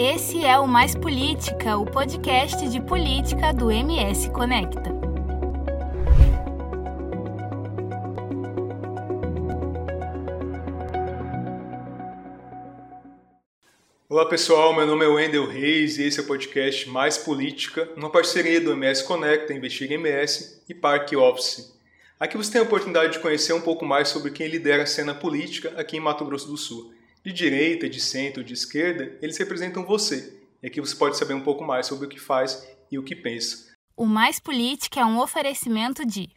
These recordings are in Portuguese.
Esse é o Mais Política, o podcast de política do MS Conecta. Olá pessoal, meu nome é Wendel Reis e esse é o podcast Mais Política, uma parceria do MS Conecta, Investiga MS e Parque Office. Aqui você tem a oportunidade de conhecer um pouco mais sobre quem lidera a cena política aqui em Mato Grosso do Sul. De direita, de centro, de esquerda, eles representam você. E aqui você pode saber um pouco mais sobre o que faz e o que pensa. O Mais Política é um oferecimento de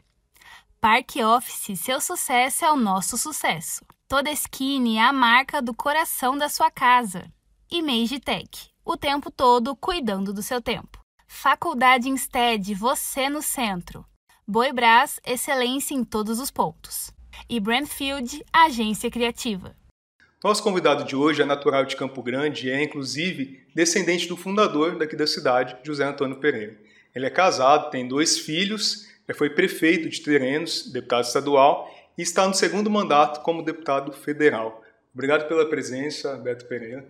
Parque Office, seu sucesso é o nosso sucesso. Toda Skin é a marca do coração da sua casa. E Tech, o tempo todo cuidando do seu tempo. Faculdade Instead, você no centro. Boi Brás, excelência em todos os pontos. E Brandfield, agência criativa. Nosso convidado de hoje é natural de Campo Grande e é, inclusive, descendente do fundador daqui da cidade, José Antônio Pereira. Ele é casado, tem dois filhos, já foi prefeito de Terenos, deputado estadual, e está no segundo mandato como deputado federal. Obrigado pela presença, Beto Pereira.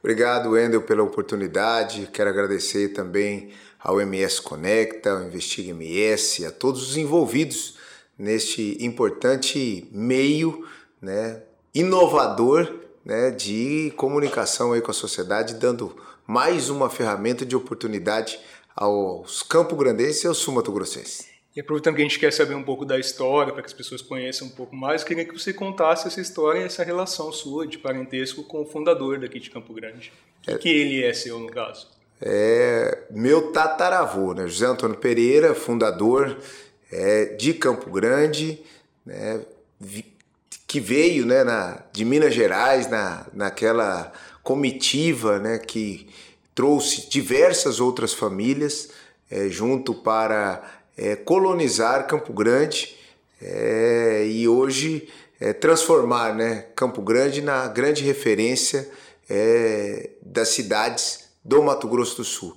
Obrigado, Wendel, pela oportunidade. Quero agradecer também ao MS Conecta, ao Investiga MS, a todos os envolvidos neste importante meio né, inovador né, de comunicação aí com a sociedade, dando mais uma ferramenta de oportunidade aos Campo Grandenses e aos Sumato-Grossenses. E aproveitando que a gente quer saber um pouco da história, para que as pessoas conheçam um pouco mais, eu queria que você contasse essa história e essa relação sua de parentesco com o fundador daqui de Campo Grande. É, que ele é seu, no caso? É meu tataravô, né? José Antônio Pereira, fundador é, de Campo Grande, né? Que veio né, na, de Minas Gerais, na, naquela comitiva né, que trouxe diversas outras famílias é, junto para é, colonizar Campo Grande é, e hoje é, transformar né, Campo Grande na grande referência é, das cidades do Mato Grosso do Sul.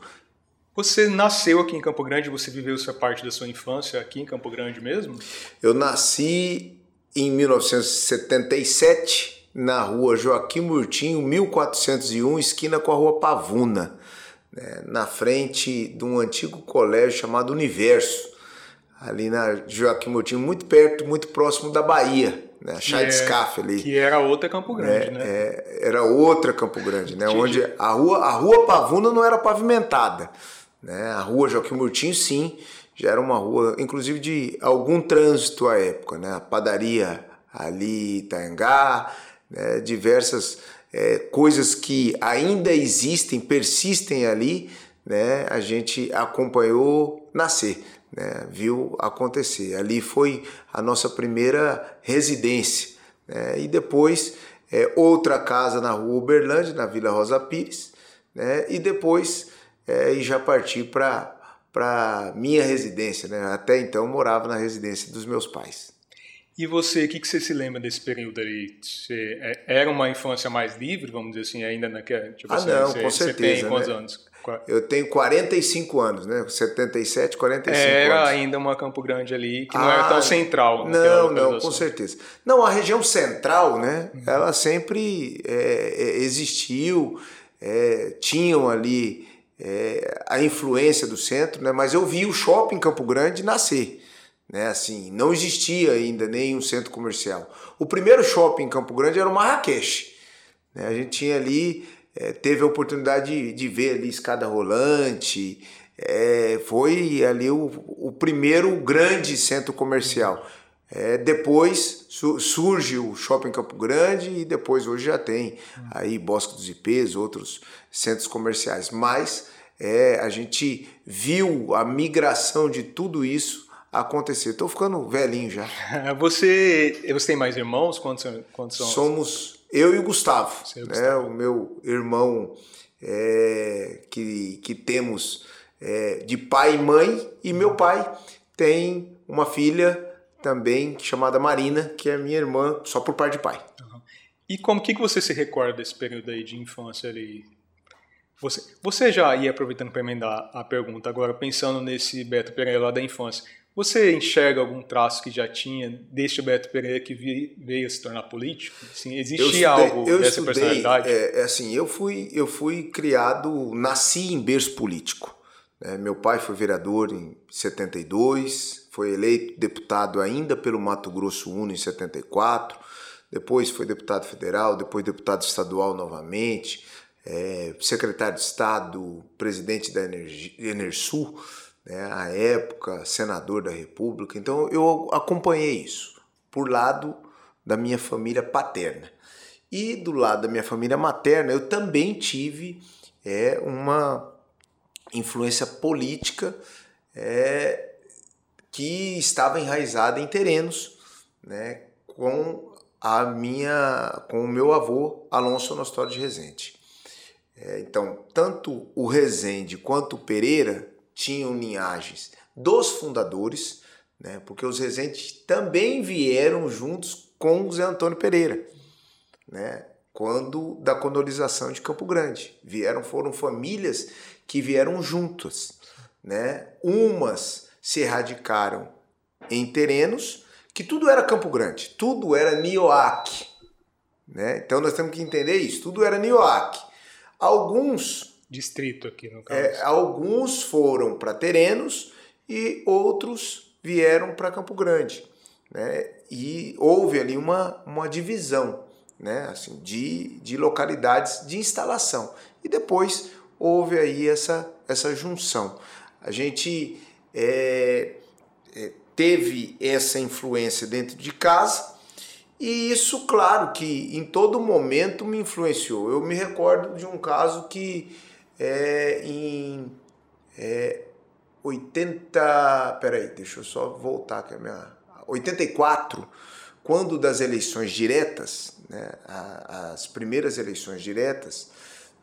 Você nasceu aqui em Campo Grande, você viveu essa parte da sua infância aqui em Campo Grande mesmo? Eu nasci em 1977 na rua Joaquim Murtinho, 1401, esquina com a rua Pavuna né, na frente de um antigo colégio chamado Universo, ali na Joaquim Moutinho, muito perto, muito próximo da Bahia, né, a Chaitscaf é, ali. Que era outra Campo Grande, é, né? É, era outra Campo Grande, né? onde a rua, a rua Pavuna não era pavimentada. Né? A rua Joaquim Murtinho, sim, já era uma rua, inclusive de algum trânsito à época, né? A padaria ali, Itaiangá, né? diversas é, coisas que ainda existem, persistem ali, né, a gente acompanhou nascer, né, viu acontecer. Ali foi a nossa primeira residência. Né, e depois é, outra casa na rua Uberlândia, na Vila Rosa Pires, né, e depois é, e já parti para para minha residência, né? Até então morava na residência dos meus pais. E você, o que, que você se lembra desse período ali? Você é, era uma infância mais livre, vamos dizer assim, ainda naquela. Tipo, ah, assim, não, você, com certeza. Você tem quantos né? anos? Eu tenho 45 anos, né? 77, 45 era anos. Era ainda uma Campo Grande ali, que não era tão ah, central. Não, não, com certeza. Não, a região central, né? Uhum. Ela sempre é, é, existiu, é, tinham ali é, a influência do centro, né? Mas eu vi o shopping Campo Grande nascer. Né? Assim, não existia ainda nenhum centro comercial. O primeiro shopping em Campo Grande era o Marrakech. Né? A gente tinha ali, é, teve a oportunidade de, de, ver ali escada rolante. É, foi ali o, o, primeiro grande centro comercial. É, depois su surge o Shopping Campo Grande e depois hoje já tem aí Bosque dos Ipês, outros centros comerciais. Mas é, a gente viu a migração de tudo isso acontecer. Estou ficando velhinho já. Você, você tem mais irmãos? Quantos, quantos são? Somos eu e o Gustavo, né? Gustavo. o meu irmão é, que, que temos é, de pai e mãe, e meu pai tem uma filha também chamada Marina, que é minha irmã só por parte de pai. Uhum. E como que, que você se recorda desse período aí de infância ali? Você, você já ia aproveitando para emendar a pergunta agora, pensando nesse Beto Pereira lá da infância, Você enxerga algum traço que já tinha deste Beto Pereira que veio se tornar político? Assim, existia estudei, algo eu dessa estudei, personalidade? É, é, assim, eu fui, eu fui criado, nasci em berço político. Né? Meu pai foi vereador em 72, foi eleito deputado ainda pelo Mato Grosso Uno em 74, depois foi deputado federal, depois deputado estadual novamente, é, secretário de Estado, presidente da Enersul né, à época, senador da República. Então eu acompanhei isso por lado da minha família paterna. E do lado da minha família materna, eu também tive é, uma influência política é, que estava enraizada em terrenos, né, com a minha, com o meu avô Alonso Nostório de Rezende. É, então, tanto o Rezende quanto o Pereira tinham linhagens dos fundadores, né, porque os Rezende também vieram juntos com o Zé Antônio Pereira, né, quando da colonização de Campo Grande. Vieram, foram famílias que vieram juntas. Né? Umas se erradicaram em terrenos que tudo era Campo Grande, tudo era Nioaque. Né? Então nós temos que entender isso, tudo era Nioaque. Alguns distrito aqui no caso. É, alguns foram para Terenos e outros vieram para Campo Grande. Né? E houve ali uma, uma divisão né? assim, de, de localidades de instalação. E depois houve aí essa, essa junção. A gente é, é, teve essa influência dentro de casa e isso, claro, que em todo momento me influenciou. Eu me recordo de um caso que é, em é, 80. Peraí, deixa eu só voltar aqui a minha. 84, quando das eleições diretas, né, as primeiras eleições diretas,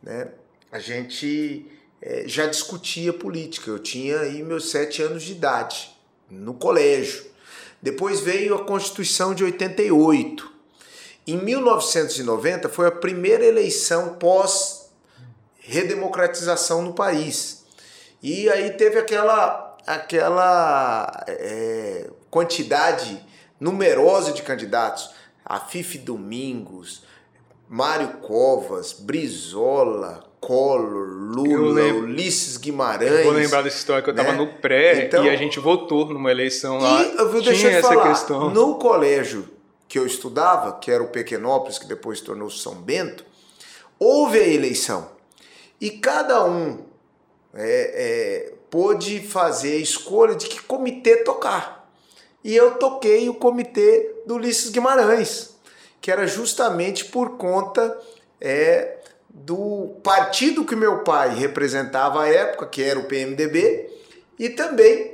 né, a gente é, já discutia política. Eu tinha aí meus sete anos de idade, no colégio. Depois veio a Constituição de 88. Em 1990 foi a primeira eleição pós redemocratização no país. E aí teve aquela, aquela é, quantidade numerosa de candidatos. A Fife Domingos, Mário Covas, Brizola, Collor, Lula, Ulisses Guimarães. Eu vou lembrar dessa história que eu estava né? no pré então, e a gente votou numa eleição lá. E eu vou deixar essa falar, questão. No colégio que eu estudava, que era o Pequenópolis, que depois se tornou São Bento, houve a eleição. E cada um é, é, pôde fazer a escolha de que comitê tocar. E eu toquei o comitê do Ulisses Guimarães, que era justamente por conta é, do partido que meu pai representava à época, que era o PMDB, e também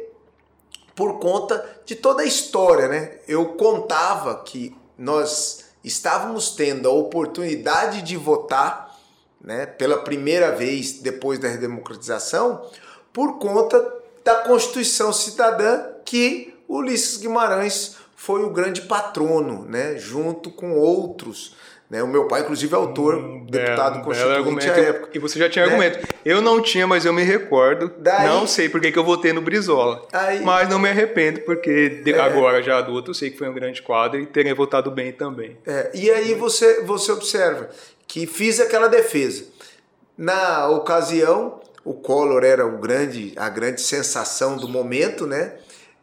por conta de toda a história. Né? Eu contava que nós estávamos tendo a oportunidade de votar né, pela primeira vez depois da redemocratização, por conta da Constituição Cidadã que Ulisses Guimarães foi o grande patrono, né, junto com outros. Né, o meu pai, inclusive, é autor, um deputado belo, constituinte belo à época. E você já tinha né? argumento. Eu não tinha, mas eu me recordo. Daí, não sei por que eu votei no Brizola. Aí, mas não me arrependo, porque é, agora, já adulto, eu sei que foi um grande quadro e teria votado bem também. É, e aí você, você observa que fiz aquela defesa. Na ocasião, o Collor era o grande, a grande sensação do momento, né?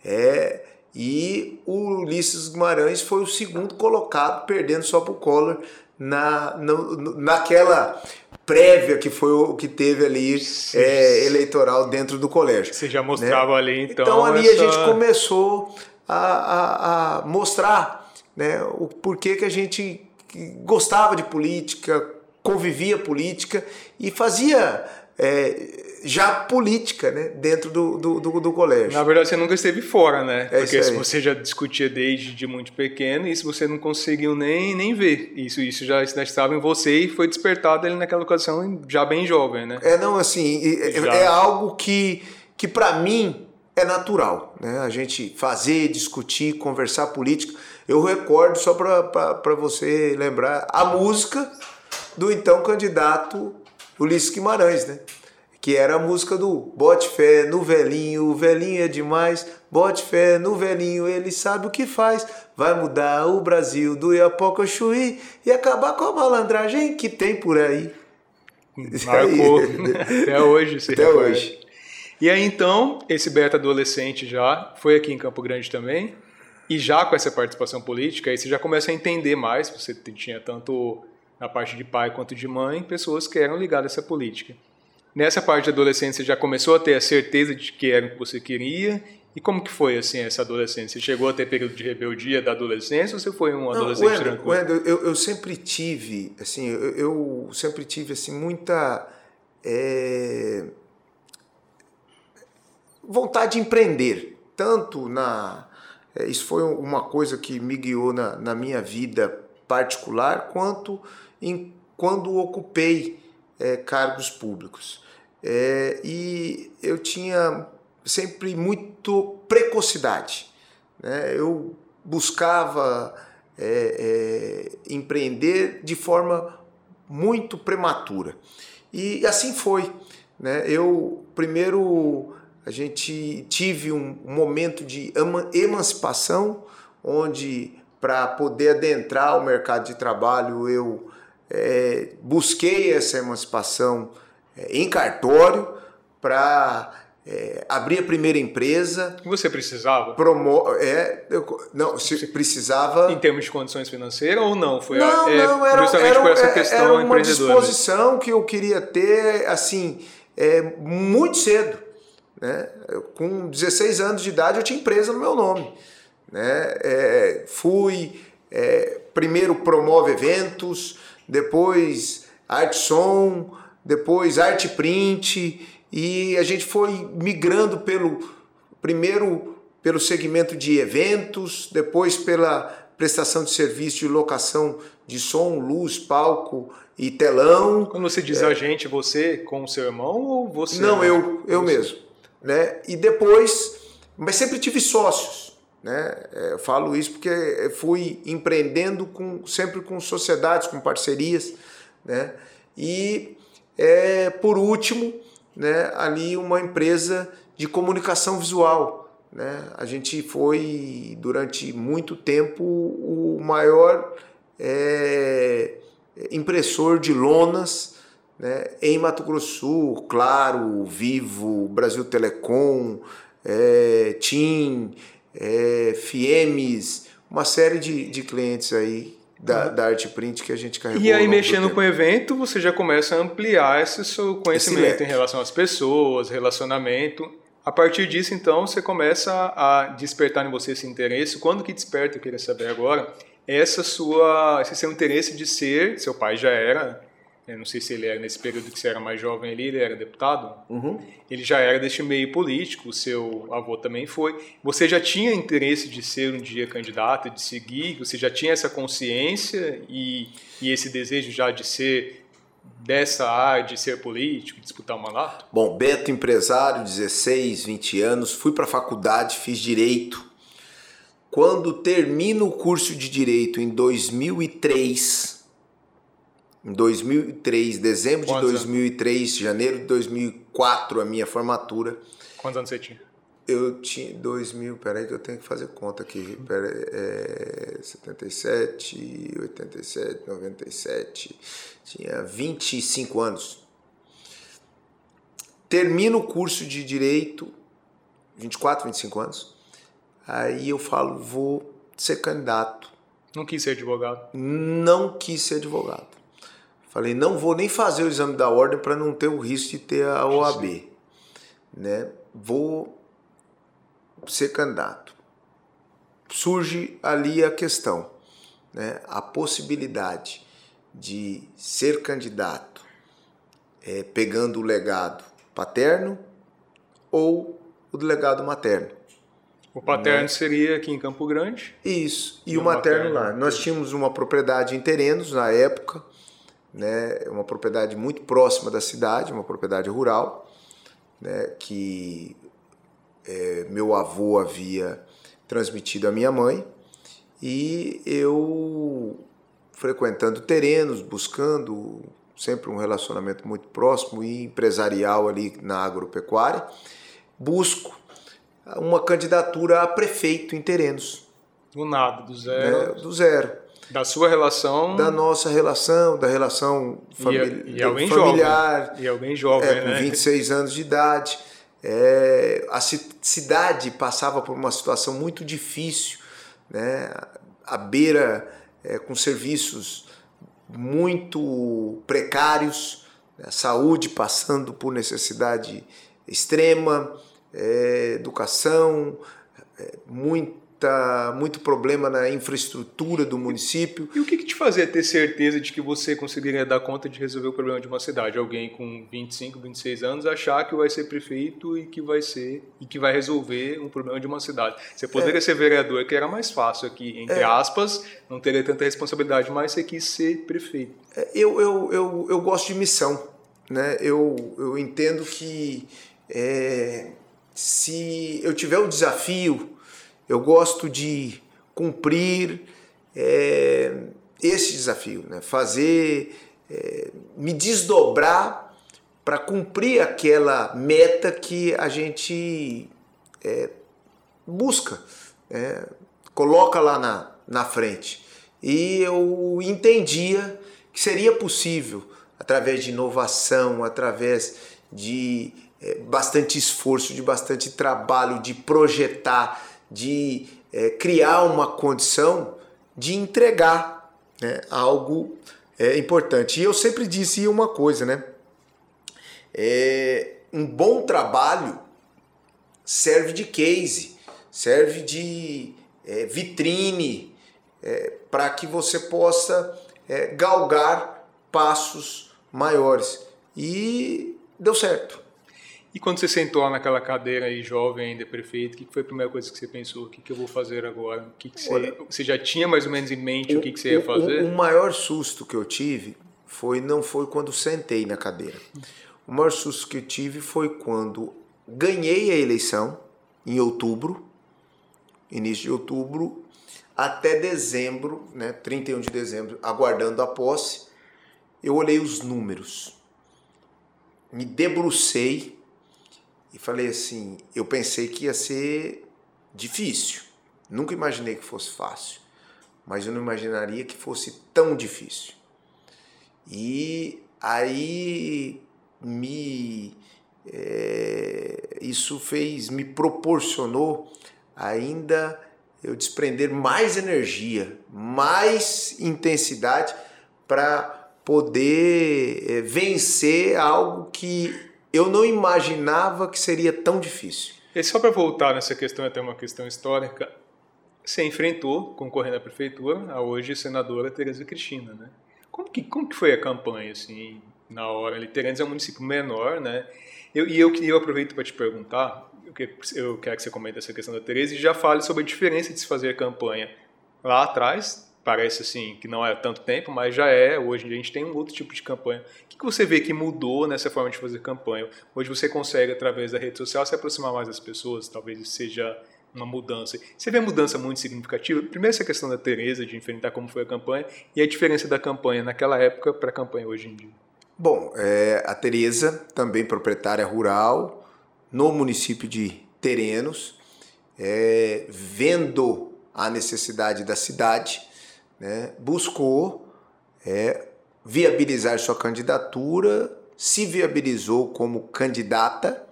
É, e o Ulisses Guimarães foi o segundo colocado, perdendo só para o Collor na, no, naquela prévia que foi o que teve ali é, eleitoral dentro do colégio. Você já mostrava né? ali, então. Então ali essa... a gente começou a, a, a mostrar né, o porquê que a gente gostava de política, convivia política e fazia é, já política né, dentro do, do, do, do, colégio. Na verdade, você nunca esteve fora, né? É Porque se você já discutia desde de muito pequeno, isso você não conseguiu nem, nem ver. Isso, isso já, estava em você e foi despertado ali naquela ocasião já bem jovem, né? É, não, assim, é, é algo que, que para mim é natural, né? A gente fazer, discutir, conversar política. Eu recordo, só para você lembrar, a música do então candidato Ulisses Guimarães, né? que era a música do Bote fé no velhinho, o velhinho é demais, bote fé no velhinho, ele sabe o que faz, vai mudar o Brasil do Iapoca Chuí e acabar com a malandragem que tem por aí. Marcou até hoje. Até recorda. hoje. E aí então, esse Beto adolescente já foi aqui em Campo Grande também, e já com essa participação política, aí você já começa a entender mais, você tinha tanto na parte de pai quanto de mãe, pessoas que eram ligadas a essa política. Nessa parte de adolescência, você já começou a ter a certeza de que era o que você queria? E como que foi assim essa adolescência? Você chegou a ter período de rebeldia da adolescência ou você foi um adolescente Não, tranquilo? Wendel, eu, eu sempre tive, assim, eu, eu sempre tive assim muita é, vontade de empreender, tanto na é, isso foi uma coisa que me guiou na, na minha vida particular, quanto em, quando ocupei é, cargos públicos. É, e eu tinha sempre muito precocidade. Né? Eu buscava é, empreender de forma muito prematura. E assim foi. Né? Eu primeiro a gente tive um momento de emancipação, onde para poder adentrar o mercado de trabalho eu é, busquei essa emancipação é, em cartório para é, abrir a primeira empresa. Você precisava? Promo é, eu, não, se Você, precisava. Em termos de condições financeiras ou não? Foi não, é, não, era, justamente era, por essa questão era uma disposição que eu queria ter assim é, muito cedo. Né? Eu, com 16 anos de idade eu tinha empresa no meu nome. Né? É, fui, é, primeiro promove eventos, depois arte som, depois arte print e a gente foi migrando pelo primeiro pelo segmento de eventos, depois pela prestação de serviço de locação de som, luz, palco e telão. Quando você diz é, a gente, você com o seu irmão ou você? Não, eu, eu mesmo né? E depois, mas sempre tive sócios, né? É, eu falo isso porque fui empreendendo com sempre com sociedades, com parcerias, né? E é, por último, né? Ali uma empresa de comunicação visual, né? A gente foi durante muito tempo o maior é, impressor de lonas né, em Mato Grosso Sul, Claro, Vivo, Brasil Telecom, é, TIM, é, FIEMES, uma série de, de clientes aí da, da Arte Print que a gente carregou. E aí, mexendo com o evento, você já começa a ampliar esse seu conhecimento esse em relação às pessoas, relacionamento. A partir disso, então, você começa a despertar em você esse interesse. Quando que desperta, eu queria saber agora, essa sua, esse seu interesse de ser, seu pai já era eu não sei se ele era nesse período que você era mais jovem ali, ele era deputado. Uhum. Ele já era deste meio político, o seu avô também foi. Você já tinha interesse de ser um dia candidato, de seguir? Você já tinha essa consciência e, e esse desejo já de ser dessa área, de ser político, disputar um mandato? Bom, Beto, empresário, 16, 20 anos, fui para a faculdade, fiz direito. Quando termino o curso de direito em 2003 em 2003, dezembro de Quantos 2003, anos? janeiro de 2004, a minha formatura. Quantos anos você tinha? Eu tinha 2000, peraí que eu tenho que fazer conta aqui. Peraí, é, 77, 87, 97, tinha 25 anos. Termino o curso de Direito, 24, 25 anos. Aí eu falo, vou ser candidato. Não quis ser advogado? Não quis ser advogado. Falei, não vou nem fazer o exame da ordem para não ter o risco de ter a OAB. Né? Vou ser candidato. Surge ali a questão, né? a possibilidade de ser candidato é, pegando o legado paterno ou o legado materno. O paterno né? seria aqui em Campo Grande? Isso, e, e o materno, materno lá. Nós tínhamos uma propriedade em terrenos na época, né, uma propriedade muito próxima da cidade, uma propriedade rural, né, que é, meu avô havia transmitido à minha mãe e eu frequentando terrenos, buscando sempre um relacionamento muito próximo e empresarial ali na agropecuária, busco uma candidatura a prefeito em Terenos. Do nada, do zero. Né? Do zero. Da sua relação. Da nossa relação, da relação famili e, e alguém familiar. Jovem. E alguém jovem, é, com né? 26 anos de idade. É, a cidade passava por uma situação muito difícil, né? à beira é, com serviços muito precários, né? a saúde passando por necessidade extrema, é, educação, é, muita, muito problema na infraestrutura do município. E o que, que te fazia ter certeza de que você conseguiria dar conta de resolver o problema de uma cidade? Alguém com 25, 26 anos achar que vai ser prefeito e que vai ser e que vai resolver um problema de uma cidade. Você poderia é. ser vereador, que era mais fácil aqui, entre é. aspas, não teria tanta responsabilidade, mas você quis ser prefeito. É, eu, eu, eu, eu gosto de missão. Né? Eu, eu entendo que é, se eu tiver o desafio, eu gosto de cumprir é, esse desafio, né? fazer, é, me desdobrar para cumprir aquela meta que a gente é, busca, é, coloca lá na, na frente. E eu entendia que seria possível, através de inovação, através de bastante esforço, de bastante trabalho, de projetar, de é, criar uma condição de entregar né, algo é, importante. E eu sempre disse uma coisa, né? É, um bom trabalho serve de case, serve de é, vitrine é, para que você possa é, galgar passos maiores. E deu certo. E quando você sentou naquela cadeira aí, jovem ainda, prefeito, o que foi a primeira coisa que você pensou? O que, que eu vou fazer agora? O que, que você, Olha, você já tinha mais ou menos em mente o, o que, que você ia fazer? O, o, maior susto que eu tive foi não foi quando sentei na cadeira. O maior susto que eu tive foi quando ganhei a eleição em outubro, início de outubro, até dezembro, né, 31 de dezembro, aguardando a posse, eu olhei os números, me debrucei e falei assim: eu pensei que ia ser difícil. Nunca imaginei que fosse fácil, mas eu não imaginaria que fosse tão difícil. E aí me é, isso fez, me proporcionou ainda eu desprender mais energia, mais intensidade para poder é, vencer algo que eu não imaginava que seria tão difícil. E só para voltar nessa questão, até uma questão histórica, você enfrentou, concorrendo à prefeitura, a hoje senadora Tereza Cristina, né? Como que, como que foi a campanha, assim, na hora? Terenos é um município menor, né? Eu, e eu, eu aproveito para te perguntar, eu quero, eu quero que você comente essa questão da Tereza e já fale sobre a diferença de se fazer campanha lá atrás, parece assim que não é tanto tempo, mas já é. Hoje a gente tem um outro tipo de campanha. O que você vê que mudou nessa forma de fazer campanha? Hoje você consegue, através da rede social, se aproximar mais das pessoas, talvez seja uma mudança. Você vê mudança muito significativa? Primeiro essa questão da Tereza, de enfrentar como foi a campanha, e a diferença da campanha naquela época para a campanha hoje em dia. Bom, é, a Tereza, também proprietária rural, no município de Terenos, é, vendo a necessidade da cidade, né, buscou é, viabilizar sua candidatura, se viabilizou como candidata,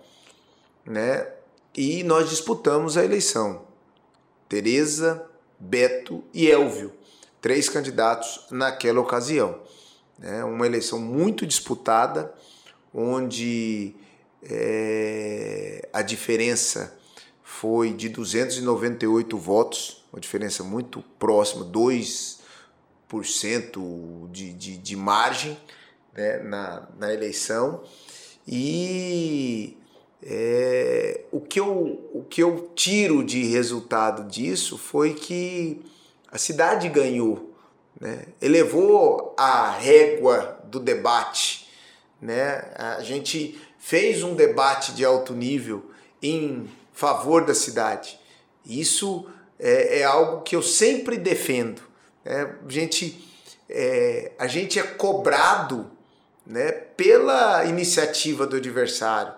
né, e nós disputamos a eleição. Tereza, Beto e Elvio, três candidatos naquela ocasião. Né, uma eleição muito disputada, onde é, a diferença foi de 298 votos, uma diferença muito próxima, 2% de, de, de margem né, na, na eleição. E é, o, que eu, o que eu tiro de resultado disso foi que a cidade ganhou, né, elevou a régua do debate. Né, a gente fez um debate de alto nível em favor da cidade. Isso é, é algo que eu sempre defendo. É, a, gente, é, a gente é cobrado né, pela iniciativa do adversário,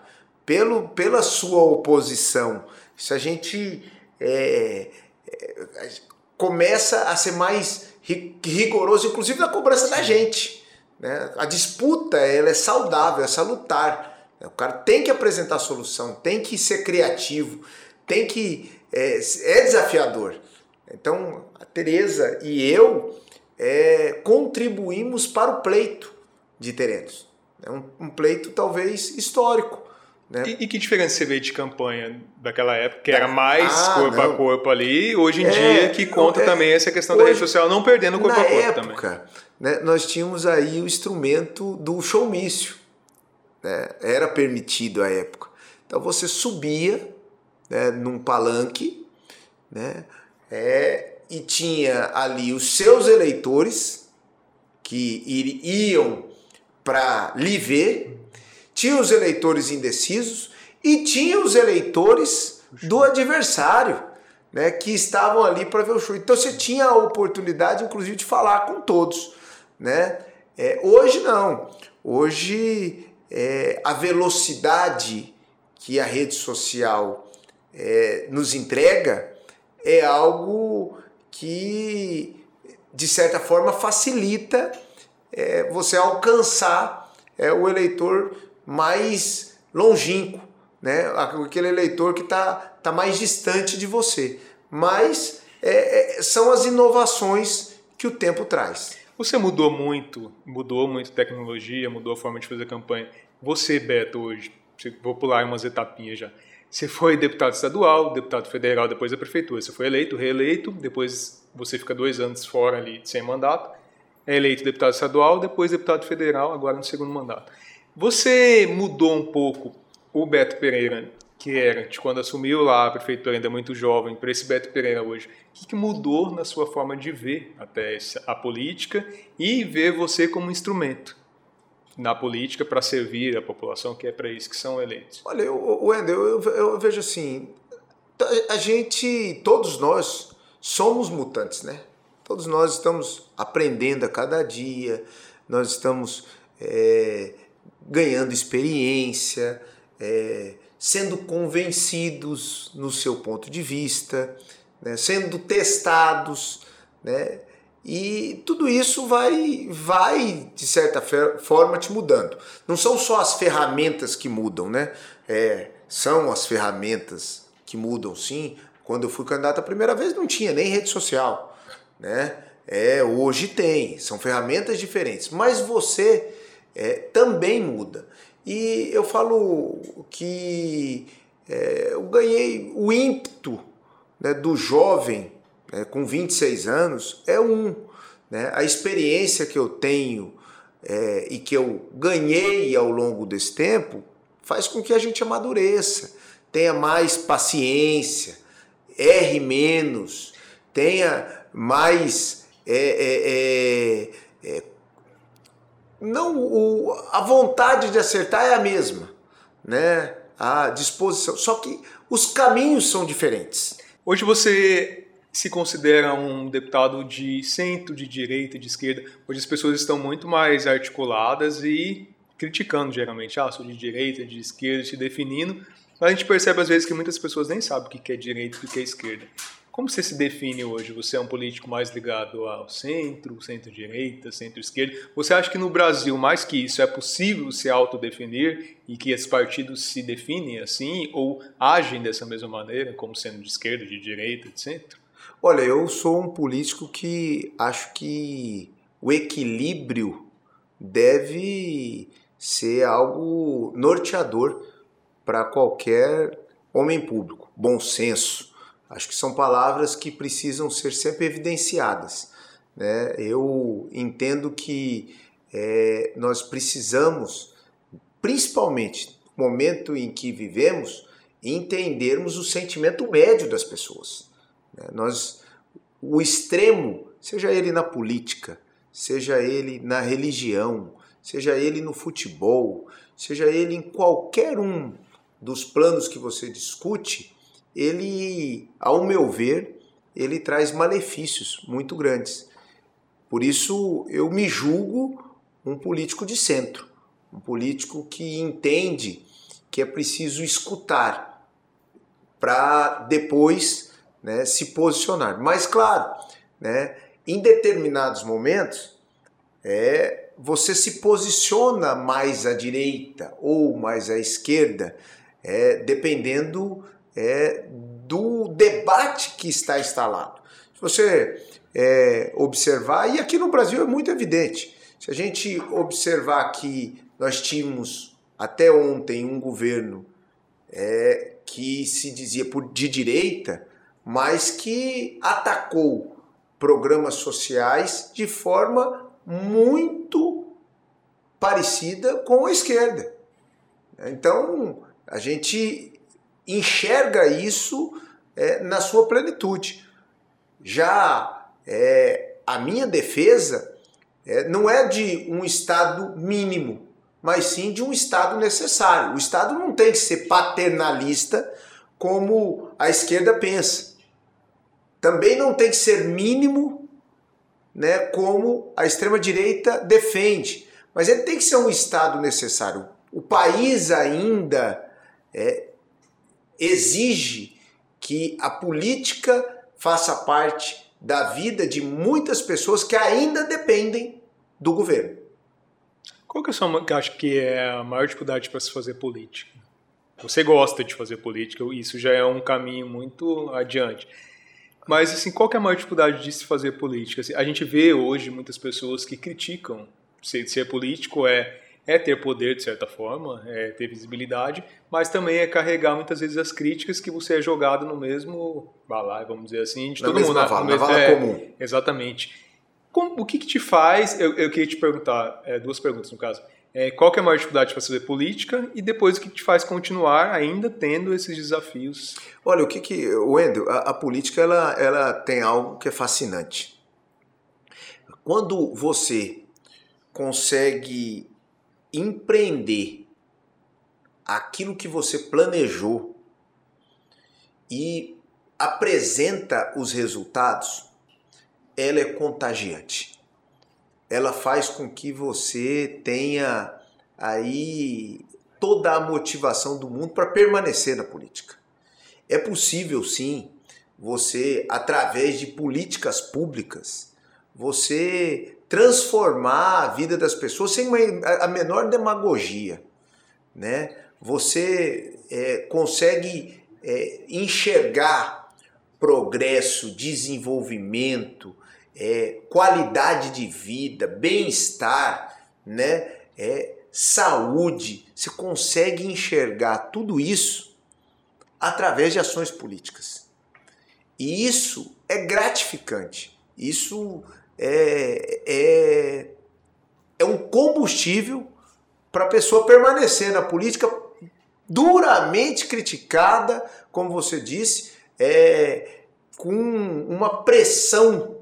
pelo, pela sua oposição. Isso a gente é, é, começa a ser mais rigoroso, inclusive na cobrança da gente. Né? A disputa ela é saudável, é salutar. O cara tem que apresentar solução, tem que ser criativo, tem que é, é desafiador. Então a Teresa e eu é, contribuímos para o pleito de Terenos. É um, um pleito talvez histórico. Né? E, e, que diferença você vê de campanha daquela época, que era mais ah, corpo não. a corpo ali, hoje em é, dia que conta é, também essa questão hoje, da rede social, não perdendo corpo a corpo época, também. Né, nós tínhamos aí o instrumento do showmício. Né? Era permitido à época. Então você subia né, num palanque né, é, e tinha ali os seus eleitores que iam para lhe ver, tinha os eleitores indecisos e tinha os eleitores do adversário, né, que estavam ali para ver o show. Então você tinha a oportunidade, inclusive, de falar com todos, né? É, hoje não. Hoje é, a velocidade que a rede social é, nos entrega é algo que, de certa forma, facilita é, você alcançar é, o eleitor mais longínquo, né? aquele eleitor que está tá mais distante de você. Mas é, é, são as inovações que o tempo traz. Você mudou muito, mudou muito tecnologia, mudou a forma de fazer campanha. Você, Beto, hoje, vou pular umas etapinhas já. Você foi deputado estadual, deputado federal, depois da prefeitura. Você foi eleito, reeleito, depois você fica dois anos fora ali sem mandato é eleito deputado estadual, depois deputado federal, agora no segundo mandato. Você mudou um pouco o Beto Pereira, que era de quando assumiu lá a prefeitura, ainda muito jovem, para esse Beto Pereira hoje. O que, mudou na sua forma de ver até a política e ver você como instrumento na política para servir a população, que é para isso que são eleitos? Olha, Wendel, eu, eu, eu vejo assim, a gente, todos nós, somos mutantes, né? Todos nós estamos aprendendo a cada dia, nós estamos é, ganhando experiência, é, sendo convencidos no seu ponto de vista, né, sendo testados, né, e tudo isso vai, vai de certa forma te mudando. Não são só as ferramentas que mudam, né? É, são as ferramentas que mudam, sim. Quando eu fui candidato a primeira vez não tinha nem rede social né? É, hoje tem, são ferramentas diferentes, mas você é, também muda. E eu falo que é, eu ganhei o ímpeto né, do jovem né, com 26 anos é um. Né? A experiência que eu tenho é, e que eu ganhei ao longo desse tempo faz com que a gente amadureça, tenha mais paciência, erre menos, tenha mais é, é, é, não o, a vontade de acertar é a mesma, né? A disposição, só que os caminhos são diferentes. Hoje você se considera um deputado de centro, de direita, de esquerda. Hoje as pessoas estão muito mais articuladas e criticando geralmente, ah, sou de direita, de esquerda, se definindo. Mas a gente percebe às vezes que muitas pessoas nem sabem o que é direita e o que é esquerda. Como você se define hoje? Você é um político mais ligado ao centro, centro-direita, centro-esquerda? Você acha que no Brasil, mais que isso, é possível se autodefinir e que esses partidos se definem assim ou agem dessa mesma maneira, como sendo de esquerda, de direita, de centro? Olha, eu sou um político que acho que o equilíbrio deve ser algo norteador para qualquer homem público. Bom senso Acho que são palavras que precisam ser sempre evidenciadas. Né? Eu entendo que é, nós precisamos, principalmente no momento em que vivemos, entendermos o sentimento médio das pessoas. Né? Nós, o extremo, seja ele na política, seja ele na religião, seja ele no futebol, seja ele em qualquer um dos planos que você discute, ele, ao meu ver, ele traz malefícios muito grandes. Por isso eu me julgo um político de centro. um político que entende que é preciso escutar para depois né, se posicionar. Mas, claro, né, em determinados momentos, é, você se posiciona mais à direita ou mais à esquerda, é, dependendo é, do debate que está instalado. Se você é, observar, e aqui no Brasil é muito evidente, se a gente observar que nós tínhamos até ontem um governo é, que se dizia por, de direita, mas que atacou programas sociais de forma muito parecida com a esquerda. Então, a gente enxerga isso é, na sua plenitude. Já é, a minha defesa é, não é de um Estado mínimo, mas sim de um Estado necessário. O Estado não tem que ser paternalista como a esquerda pensa. Também não tem que ser mínimo, né, como a extrema-direita defende. Mas ele tem que ser um Estado necessário. O país ainda é, exige que a política faça parte da vida de muitas pessoas que ainda dependem do governo. Qual que é a sua, que acho que é a maior dificuldade para se fazer política? Você gosta de fazer política, isso já é um caminho muito adiante. Mas assim, qual que é a maior dificuldade de se fazer política? Assim, a gente vê hoje muitas pessoas que criticam ser, ser político é é ter poder de certa forma, é ter visibilidade, mas também é carregar muitas vezes as críticas que você é jogado no mesmo balaio, vamos dizer assim, de na todo mundo. Vala, na mesmo, vala é, comum. Exatamente. Como, o que, que, te faz, eu, eu queria te perguntar, é, duas perguntas no caso, é, qual que é a maior dificuldade para fazer política e depois o que te faz continuar ainda tendo esses desafios? Olha, o que que, Wendel, a, a política ela, ela tem algo que é fascinante. Quando você consegue empreender aquilo que você planejou e apresenta os resultados, ela é contagiante. Ela faz com que você tenha aí toda a motivação do mundo para permanecer na política. É possível sim você através de políticas públicas você transformar a vida das pessoas sem uma, a menor demagogia, né? Você é, consegue é, enxergar progresso, desenvolvimento, é, qualidade de vida, bem-estar, né? É, saúde. Você consegue enxergar tudo isso através de ações políticas. E isso é gratificante. Isso é, é, é um combustível para a pessoa permanecer na política duramente criticada, como você disse, é, com uma pressão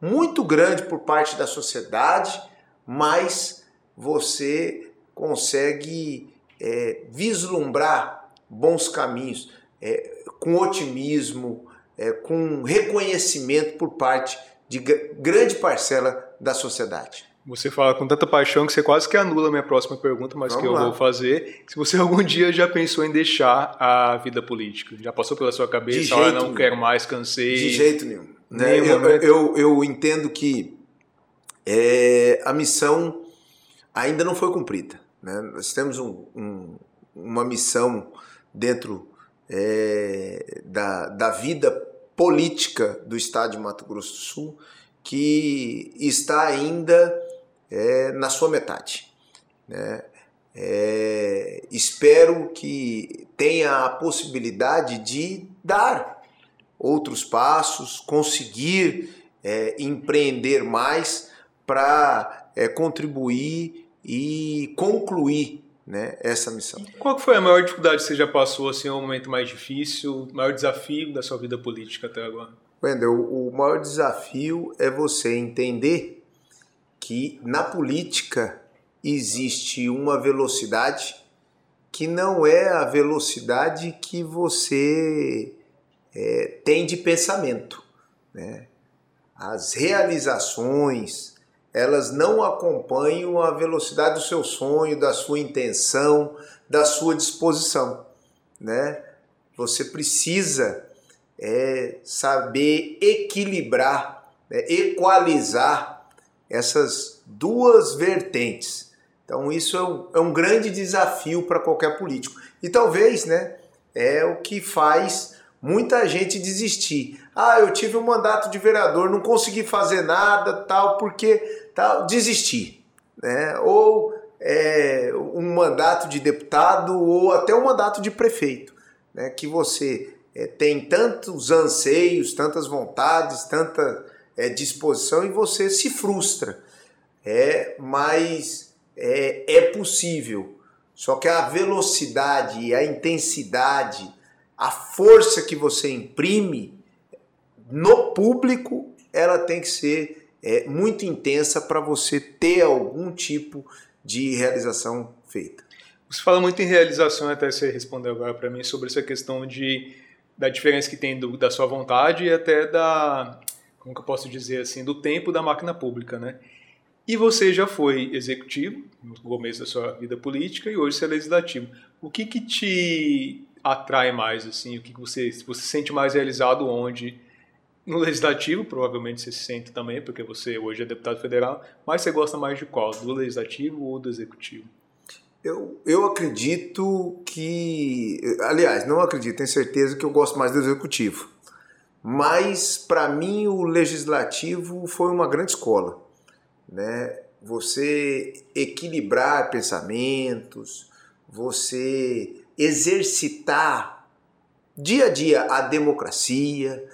muito grande por parte da sociedade, mas você consegue é, vislumbrar bons caminhos é, com otimismo, é, com reconhecimento por parte de grande parcela da sociedade. Você fala com tanta paixão que você quase que anula a minha próxima pergunta, mas Vamos que eu lá. vou fazer. Se você algum dia já pensou em deixar a vida política, já passou pela sua cabeça, ah, não nenhum. quero mais, cansei. De jeito nenhum. Né? Eu, eu, eu, entendo que é, a missão ainda não foi cumprida. Né? Nós temos um, um, uma missão dentro é, da, da vida política do Estado de Mato Grosso do Sul que está ainda é, na sua metade. Né? É, espero que tenha a possibilidade de dar outros passos, conseguir é, empreender mais para é, contribuir e concluir né, essa missão. Qual foi a maior dificuldade que você já passou, assim, o momento mais difícil, o maior desafio da sua vida política até agora? Wendel, o maior desafio é você entender que na política existe uma velocidade que não é a velocidade que você é, tem de pensamento. Né? As realizações, elas não acompanham a velocidade do seu sonho, da sua intenção, da sua disposição, né? Você precisa é, saber equilibrar, né? equalizar essas duas vertentes. Então isso é um, é um grande desafio para qualquer político. E talvez, né, é o que faz muita gente desistir. Ah, eu tive um mandato de vereador, não consegui fazer nada, tal, porque tal, desisti, né? Ou é, um mandato de deputado ou até um mandato de prefeito, né? Que você é, tem tantos anseios, tantas vontades, tanta é, disposição e você se frustra. É, mas é, é possível. Só que a velocidade, a intensidade, a força que você imprime no público, ela tem que ser é, muito intensa para você ter algum tipo de realização feita. Você fala muito em realização, até você respondeu agora para mim sobre essa questão de da diferença que tem do, da sua vontade e até da como que eu posso dizer assim do tempo da máquina pública, né? E você já foi executivo no começo da sua vida política e hoje você é legislativo. O que que te atrai mais assim? O que, que você você se sente mais realizado onde? No legislativo, provavelmente você se sente também, porque você hoje é deputado federal, mas você gosta mais de qual? Do legislativo ou do executivo? Eu, eu acredito que. Aliás, não acredito, tenho certeza que eu gosto mais do executivo. Mas, para mim, o legislativo foi uma grande escola. Né? Você equilibrar pensamentos, você exercitar dia a dia a democracia,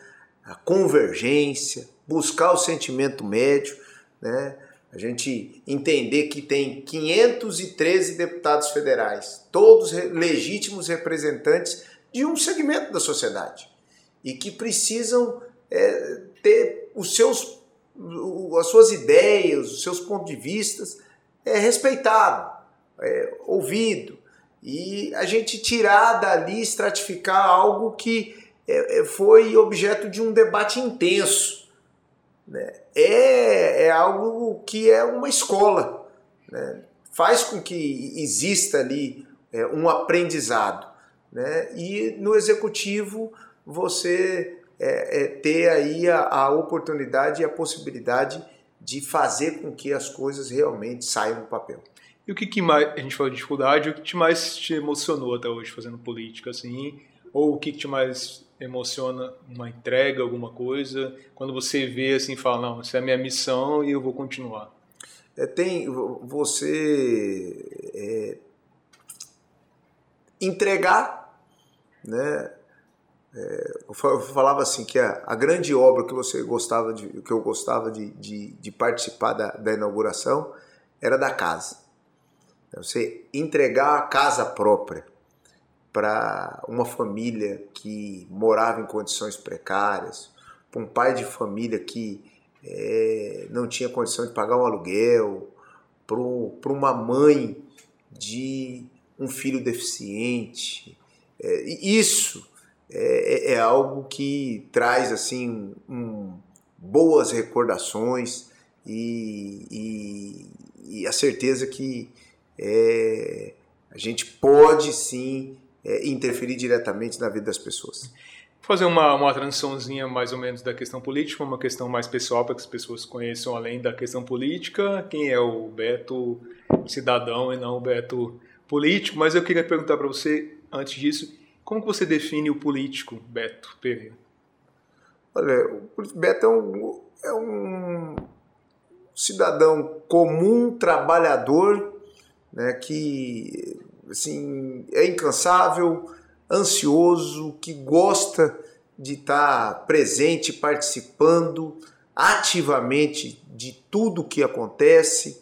a convergência, buscar o sentimento médio, né? a gente entender que tem 513 deputados federais, todos legítimos representantes de um segmento da sociedade e que precisam é, ter os seus, as suas ideias, os seus pontos de vista é, respeitado, é, ouvido e a gente tirar dali, estratificar algo que foi objeto de um debate intenso. Né? É, é algo que é uma escola. Né? Faz com que exista ali é, um aprendizado. Né? E no executivo você é, é, ter aí a, a oportunidade e a possibilidade de fazer com que as coisas realmente saiam do papel. E o que, que mais, a gente falou de dificuldade, o que te mais te emocionou até hoje fazendo política, assim? Ou o que, que te mais emociona uma entrega, alguma coisa, quando você vê assim fala, não, essa é a minha missão e eu vou continuar? É, tem você é, entregar, né? É, eu falava assim que a, a, grande obra que você gostava de, que eu gostava de, de, de participar da, da inauguração era da casa. Você entregar a casa própria para uma família que morava em condições precárias, para um pai de família que é, não tinha condição de pagar um aluguel, para uma mãe de um filho deficiente. É, isso é, é, é, algo que traz assim um, boas recordações e, e, e, a certeza que é, a gente pode sim é, interferir diretamente na vida das pessoas. Vou fazer uma, uma transiçãozinha mais ou menos da questão política, uma questão mais pessoal para que as pessoas conheçam além da questão política, quem é o Beto cidadão e não o Beto político, mas eu queria perguntar para você, antes disso, como você define o político Beto Pereira? Olha, o Beto é um, é um cidadão comum, trabalhador, né, que assim, é incansável, ansioso, que gosta de estar presente, participando ativamente de tudo que acontece,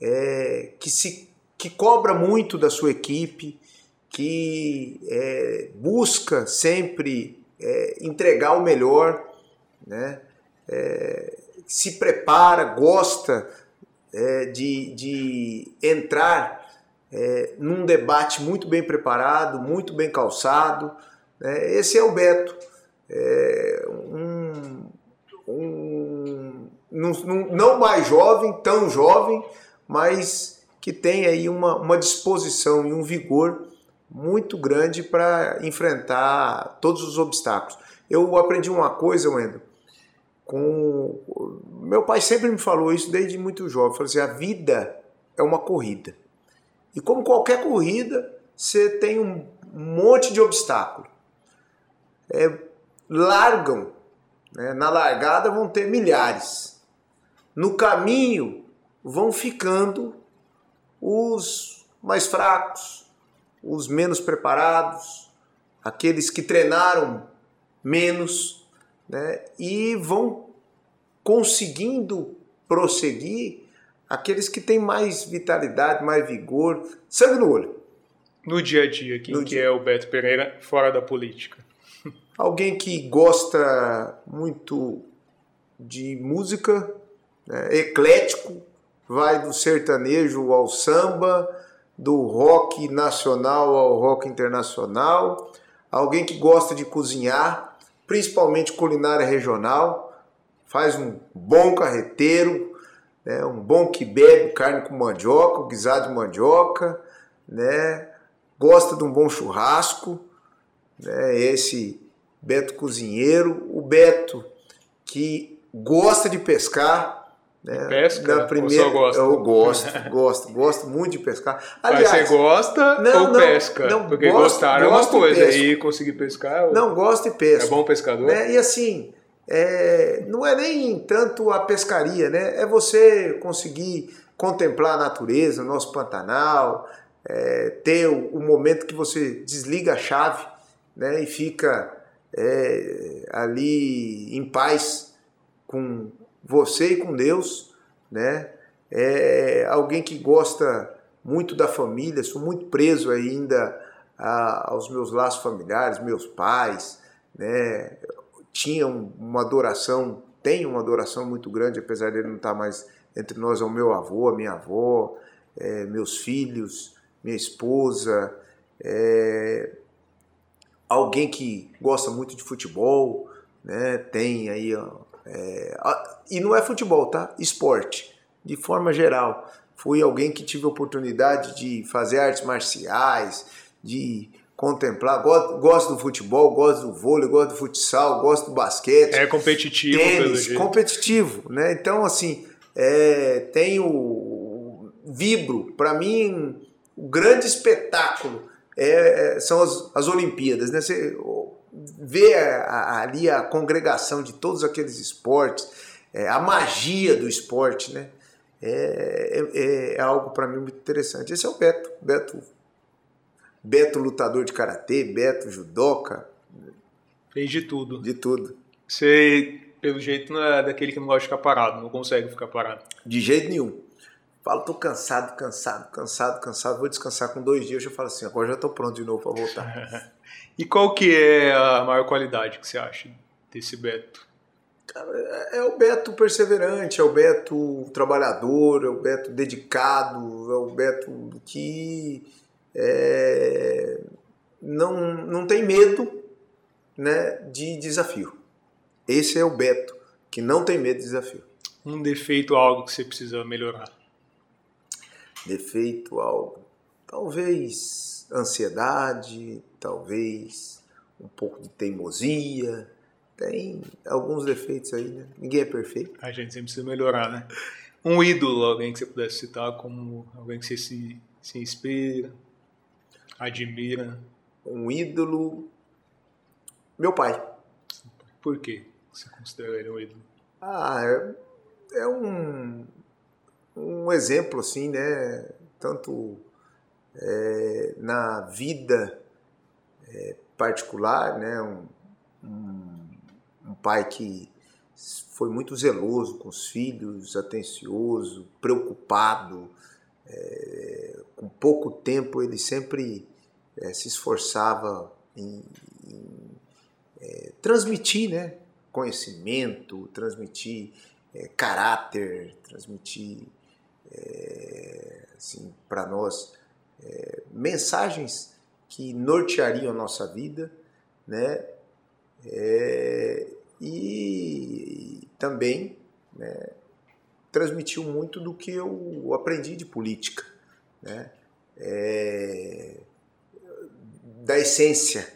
é, que se que cobra muito da sua equipe, que é, busca sempre é, entregar o melhor, né? É, se prepara, gosta é, de, de entrar é, num debate muito bem preparado, muito bem calçado. Né? Esse é o Beto. É um, um, não, não mais jovem, tão jovem, mas que tem aí uma, uma disposição e um vigor muito grande para enfrentar todos os obstáculos. Eu aprendi uma coisa, Wendel, com meu pai sempre me falou isso desde muito jovem, falou assim, a vida é uma corrida. E como qualquer corrida, você tem um monte de obstáculo. É, largam, né? na largada vão ter milhares. No caminho vão ficando os mais fracos, os menos preparados, aqueles que treinaram menos, né? e vão conseguindo prosseguir aqueles que têm mais vitalidade, mais vigor, sangue no olho. No dia a dia, quem no que dia... é o Beto Pereira fora da política? Alguém que gosta muito de música, né, eclético, vai do sertanejo ao samba, do rock nacional ao rock internacional. Alguém que gosta de cozinhar, principalmente culinária regional, faz um bom carreteiro, né, um bom que bebe carne com mandioca, guisado de mandioca, né, gosta de um bom churrasco, né, esse Beto cozinheiro, o Beto que gosta de pescar, né? Pesca? Na primeira, gosta? Eu gosto, gosto, gosto muito de pescar. Aliás, Mas você gosta não, ou não, pesca? Não, Porque gosto, gostar é uma coisa, e conseguir pescar... Não, gosto e pesco. É bom pescador? Né? E assim, é, não é nem tanto a pescaria, né? É você conseguir contemplar a natureza, o nosso Pantanal, é, ter o, o, momento que você desliga a chave né? e fica é, ali em paz com você e com Deus, né? É alguém que gosta muito da família, sou muito preso ainda a, aos meus laços familiares, meus pais, né? Tinha uma adoração, tem uma adoração muito grande, apesar dele não estar mais entre nós, ao meu avô, a minha avó, é, meus filhos, minha esposa, é, alguém que gosta muito de futebol, né? Tem aí é, e não é futebol, tá? Esporte, de forma geral. Fui alguém que tive a oportunidade de fazer artes marciais, de contemplar. Gosto, gosto do futebol, gosto do vôlei, gosto do futsal, gosto do basquete. É competitivo, tênis, competitivo, né? Então, assim, é, tenho vibro. Para mim, o grande espetáculo é, são as, as Olimpíadas, né? Você, ver a, ali a congregação de todos aqueles esportes, é, a magia do esporte, né? É, é, é algo para mim muito interessante. Esse é o Beto, Beto, Beto lutador de karatê, Beto judoca. Fez de tudo. De tudo. Você, pelo jeito, não é daquele que não gosta de ficar parado, não consegue ficar parado. De jeito nenhum. Falo, tô cansado, cansado, cansado, cansado, vou descansar com dois dias. Eu falo assim, agora já tô pronto de novo para voltar. E qual que é a maior qualidade que você acha desse Beto? É, é o Beto perseverante, é o Beto trabalhador, é o Beto dedicado, é o Beto que é, não, não tem medo né, de desafio. Esse é o Beto, que não tem medo de desafio. Um defeito, algo que você precisa melhorar? Defeito, algo. Talvez ansiedade, talvez um pouco de teimosia. Tem alguns defeitos aí, né? Ninguém é perfeito. A gente sempre precisa melhorar, né? Um ídolo, alguém que você pudesse citar como alguém que você se, se inspira, admira. Um ídolo. Meu pai. Por que você considera ele um ídolo? Ah, é, é um, um exemplo, assim, né? Tanto é, na vida é, particular, né? Um, um, um, pai que foi muito zeloso com os filhos, atencioso, preocupado. É, com pouco tempo ele sempre é, se esforçava em, em é, transmitir né? conhecimento, transmitir é, caráter, transmitir assim, para nós mensagens que norteariam a nossa vida, né? E, também né, transmitiu muito do que eu aprendi de política, né? É, da essência.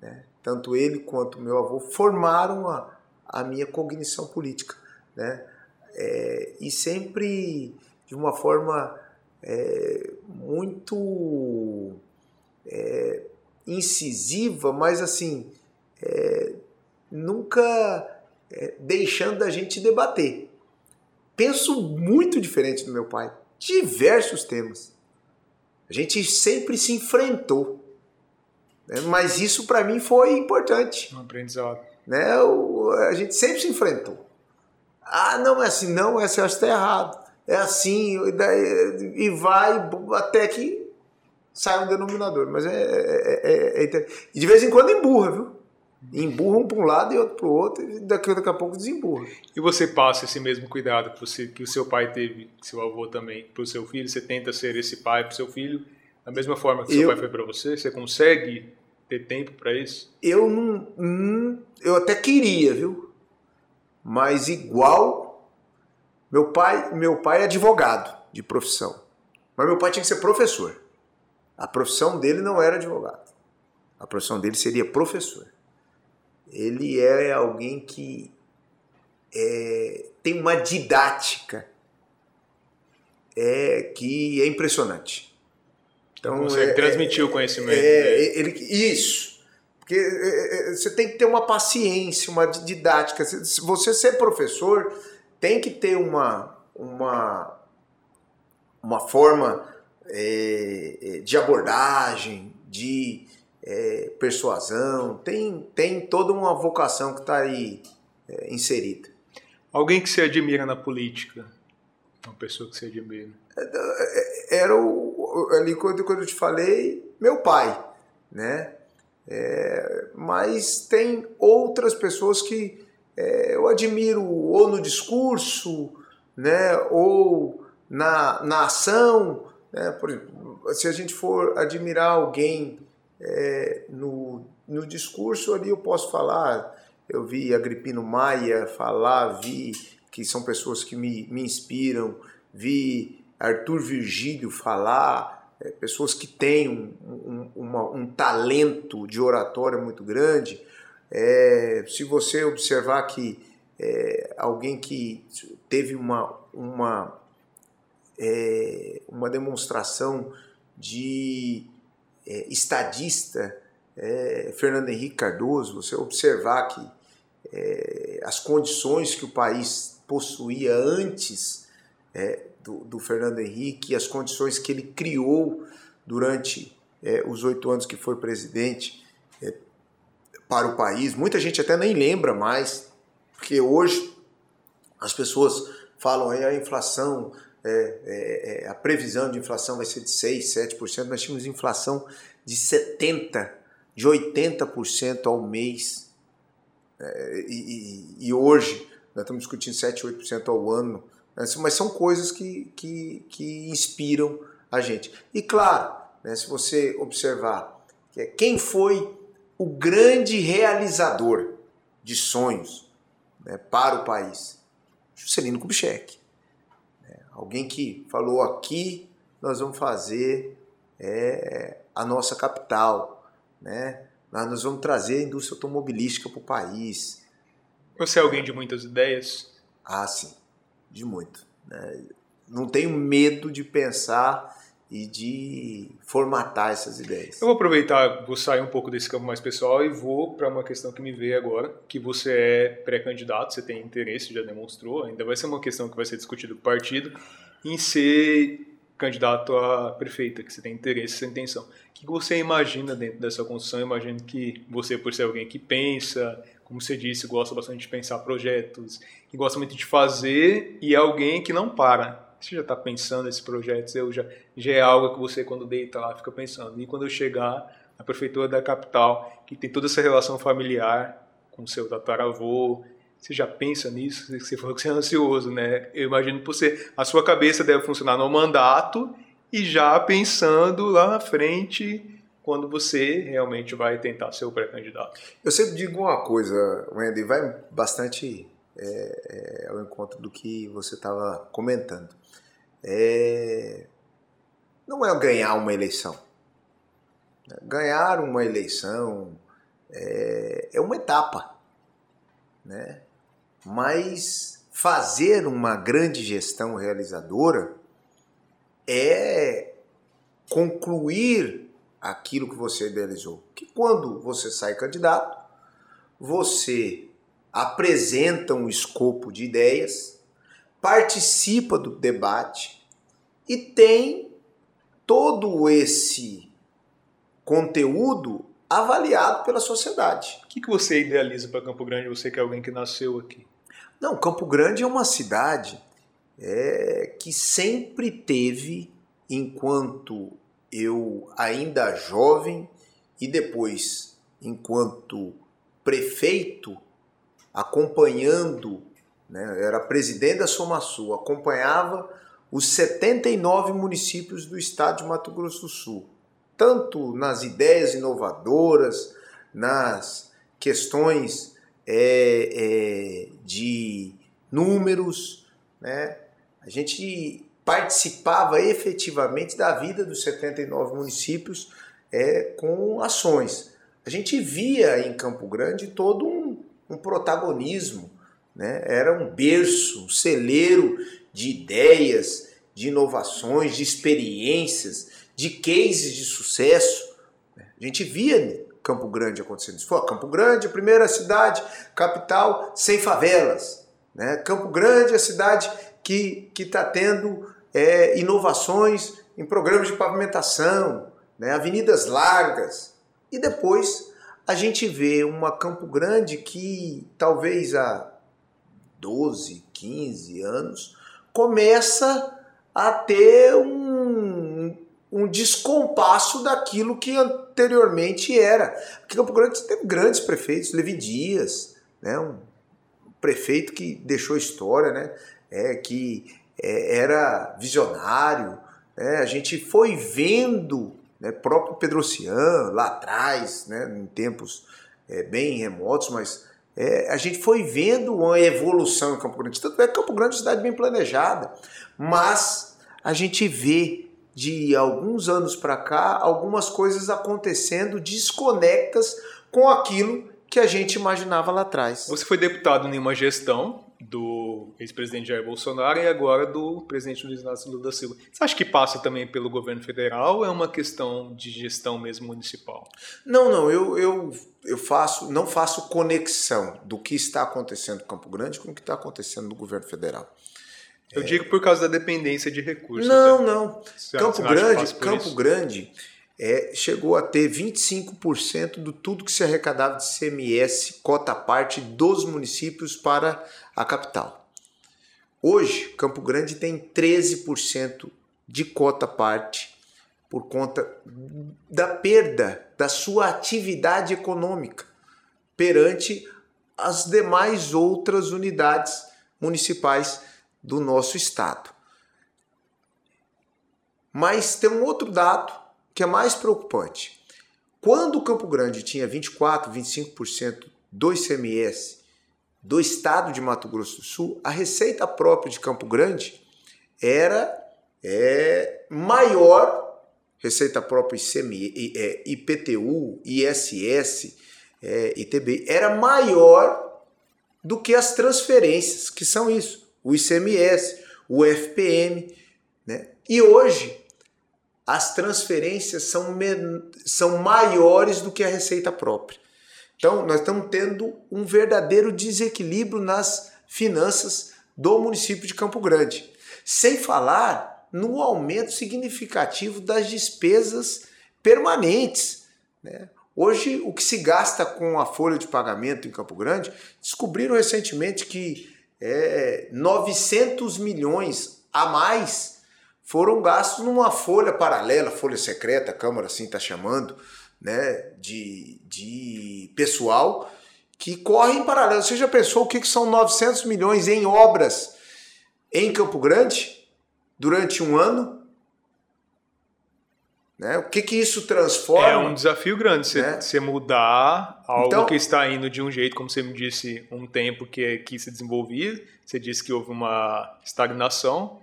Né? Tanto ele quanto meu avô formaram a, a minha cognição política. Né? É, e sempre de uma forma é, muito é, incisiva, mas assim, é, nunca é, deixando a gente debater. Penso muito diferente do meu pai, diversos temas. A gente sempre se enfrentou. Né? Mas isso para mim foi importante. Um aprendizado. Né? O, a gente sempre se enfrentou. Ah, não é assim, não, essa eu acho que está errado. É assim, e vai até que sai um denominador. Mas é, é, é, é, E de vez em quando emburra, viu? Emburra um para um lado e outro para o outro, e daqui, daqui a pouco desemburra. E você passa esse mesmo cuidado que, você, que o seu pai teve, que seu avô também, para o seu filho? Você tenta ser esse pai para o seu filho da mesma forma que eu, seu pai foi para você? Você consegue ter tempo para isso? Eu não, hum, eu até queria, viu? Mas igual meu pai, meu pai é advogado de profissão. Mas meu pai tinha que ser professor. A profissão dele não era advogado. A profissão dele seria professor. Ele é alguém que é, tem uma didática é, que é impressionante. Então, Consegue é, transmitir o conhecimento. É, ele, isso. Porque é, é, é, você tem que ter uma paciência, uma didática. Se você ser professor, tem que ter uma, uma, uma forma é, de abordagem, de é, persuasão, tem, tem toda uma vocação que está aí é, inserida. Alguém que você admira na política? Uma pessoa que você admira? Era o, ali quando, quando eu te falei, meu pai, né? É, mas tem outras pessoas que é, eu admiro ou no discurso, né? Ou na, na ação, né? Por exemplo, se a gente for admirar alguém é, no, no discurso ali eu posso falar, eu vi Agripino Maia falar, vi que são pessoas que me, me inspiram, vi Arthur Virgílio falar, é, pessoas que têm um, um, uma, um, talento de oratória muito grande. É, se você observar que é, alguém que teve uma, uma, é, uma demonstração de é, estadista é, Fernando Henrique Cardoso, você observar que as condições que o país possuía antes do, do, Fernando Henrique e as condições que ele criou durante é, os oito anos que foi presidente é, para o país. Muita gente até nem lembra mais, porque hoje as pessoas falam aí a inflação é, é, é, a previsão de inflação vai ser de 6, 7%, nós tínhamos inflação de 70%, de 80% ao mês. É, e, e, hoje nós estamos discutindo 7, 8% ao ano. Né? Mas são coisas que, que, que inspiram a gente. E claro, né, se você observar é, quem foi o grande realizador de sonhos né, para o país, Juscelino Kubitschek. Alguém que falou aqui nós vamos fazer é, a nossa capital, né? Nós vamos trazer a indústria automobilística para o país. Você é alguém de muitas ideias? Ah, sim, de muito. Né? Não tenho medo de pensar e de formatar essas ideias. Eu vou aproveitar, vou sair um pouco desse campo mais pessoal e vou para uma questão que me veio agora, que você é pré-candidato, você tem interesse, já demonstrou, ainda vai ser uma questão que vai ser discutida no partido, em ser candidato a prefeita, que você tem interesse, essa intenção. O que você imagina dentro dessa construção? Eu imagino que você, por ser alguém que pensa, como você disse, gosta bastante de pensar projetos, gosta muito de fazer e é alguém que não para você já está pensando nesses projetos, eu já, já é algo que você, quando deita lá, fica pensando. E quando eu chegar na prefeitura da capital, que tem toda essa relação familiar com seu tataravô, você já pensa nisso? Você falou que você é ansioso, né? Eu imagino que você, a sua cabeça deve funcionar no mandato e já pensando lá na frente quando você realmente vai tentar ser o pré-candidato. Eu sempre digo uma coisa, Wendy, vai bastante é, é, ao encontro do que você estava comentando. É, não é ganhar uma eleição. Ganhar uma eleição é, é uma etapa, né? mas fazer uma grande gestão realizadora é concluir aquilo que você idealizou. Que quando você sai candidato, você apresenta um escopo de ideias, participa do debate e tem todo esse conteúdo avaliado pela sociedade. O que, que você idealiza para Campo Grande, você que é alguém que nasceu aqui? Não, Campo Grande é uma cidade é, que sempre teve, enquanto eu ainda jovem e depois enquanto prefeito, acompanhando, né, era presidente da Somasul, acompanhava os 79 municípios do estado de Mato Grosso do Sul, tanto nas ideias inovadoras, nas questões é, é, de números, né? A gente participava efetivamente da vida dos 79 municípios é, com ações. A gente via em Campo Grande todo um, um protagonismo, né? era um berço, um celeiro de ideias, de inovações, de experiências, de cases de sucesso. A gente via Campo Grande acontecendo isso. Foi Campo Grande, a primeira cidade, capital sem favelas. Né? Campo Grande é a cidade que está tendo é, inovações em programas de pavimentação, né? avenidas largas. E depois a gente vê uma Campo Grande que talvez há 12, 15 anos começa a ter um, um descompasso daquilo que anteriormente era. Porque Campo Grande teve grandes prefeitos, Levi Dias, né? um prefeito que deixou história, né? É, que é, era visionário. Né? A gente foi vendo, né? próprio Pedrocian lá atrás, né? em tempos é, bem remotos, mas é, a gente foi vendo uma evolução em Campo Grande. Tanto é que Campo Grande é uma cidade bem planejada, mas a gente vê de alguns anos para cá algumas coisas acontecendo desconectas com aquilo que a gente imaginava lá atrás. Você foi deputado em uma gestão do ex-presidente Jair Bolsonaro e agora do presidente Luiz Inácio Lula da Silva. Você acha que passa também pelo governo federal ou é uma questão de gestão mesmo municipal? Não, não, eu, eu, eu faço, não faço conexão do que está acontecendo no Campo Grande com o que está acontecendo no governo federal. Eu é... digo por causa da dependência de recursos. Não, até. não. Campo Grande, Campo Grande é, chegou a ter 25% do tudo que se arrecadava de CMS, cota parte dos municípios para a capital. Hoje, Campo Grande tem 13% de cota parte por conta da perda da sua atividade econômica perante as demais outras unidades municipais do nosso estado. Mas tem um outro dado que é mais preocupante. Quando o Campo Grande tinha 24, 25% do ICMS do estado de Mato Grosso do Sul, a receita própria de Campo Grande era é, maior, receita própria ICMI, é, IPTU, ISS, é, ITB, era maior do que as transferências, que são isso, o ICMS, o FPM. Né? E hoje, as transferências são, são maiores do que a receita própria. Então, nós estamos tendo um verdadeiro desequilíbrio nas finanças do município de Campo Grande. Sem falar no aumento significativo das despesas permanentes. Né? Hoje, o que se gasta com a folha de pagamento em Campo Grande, descobriram recentemente que é, 900 milhões a mais foram gastos numa folha paralela, folha secreta, a Câmara assim está chamando, né, de, de pessoal que corre em paralelo. Você já pensou o que, que são 900 milhões em obras em Campo Grande durante um ano? Né? O que, que isso transforma? É um desafio grande você, né? você mudar algo então, que está indo de um jeito, como você me disse, um tempo que, que se desenvolvia. Você disse que houve uma estagnação.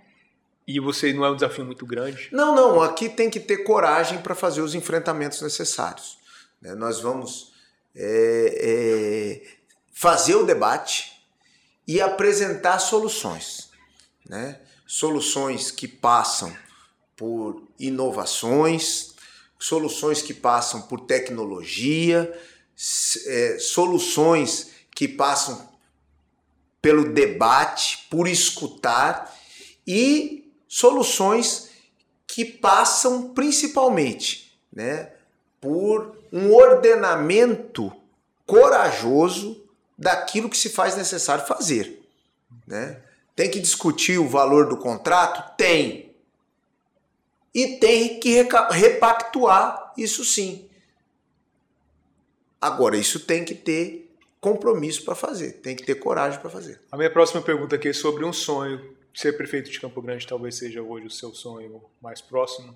E você não é um desafio muito grande? Não, não. Aqui tem que ter coragem para fazer os enfrentamentos necessários. Né? Nós vamos é, é, fazer o debate e apresentar soluções. Né? Soluções que passam por inovações, soluções que passam por tecnologia, é, soluções que passam pelo debate, por escutar e soluções que passam principalmente né, por um ordenamento corajoso daquilo que se faz necessário fazer. Né? Tem que discutir o valor do contrato? Tem. E tem que repactuar isso sim. Agora, isso tem que ter compromisso para fazer, tem que ter coragem para fazer. A minha próxima pergunta aqui é sobre um sonho. Ser prefeito de Campo Grande talvez seja hoje o seu sonho mais próximo?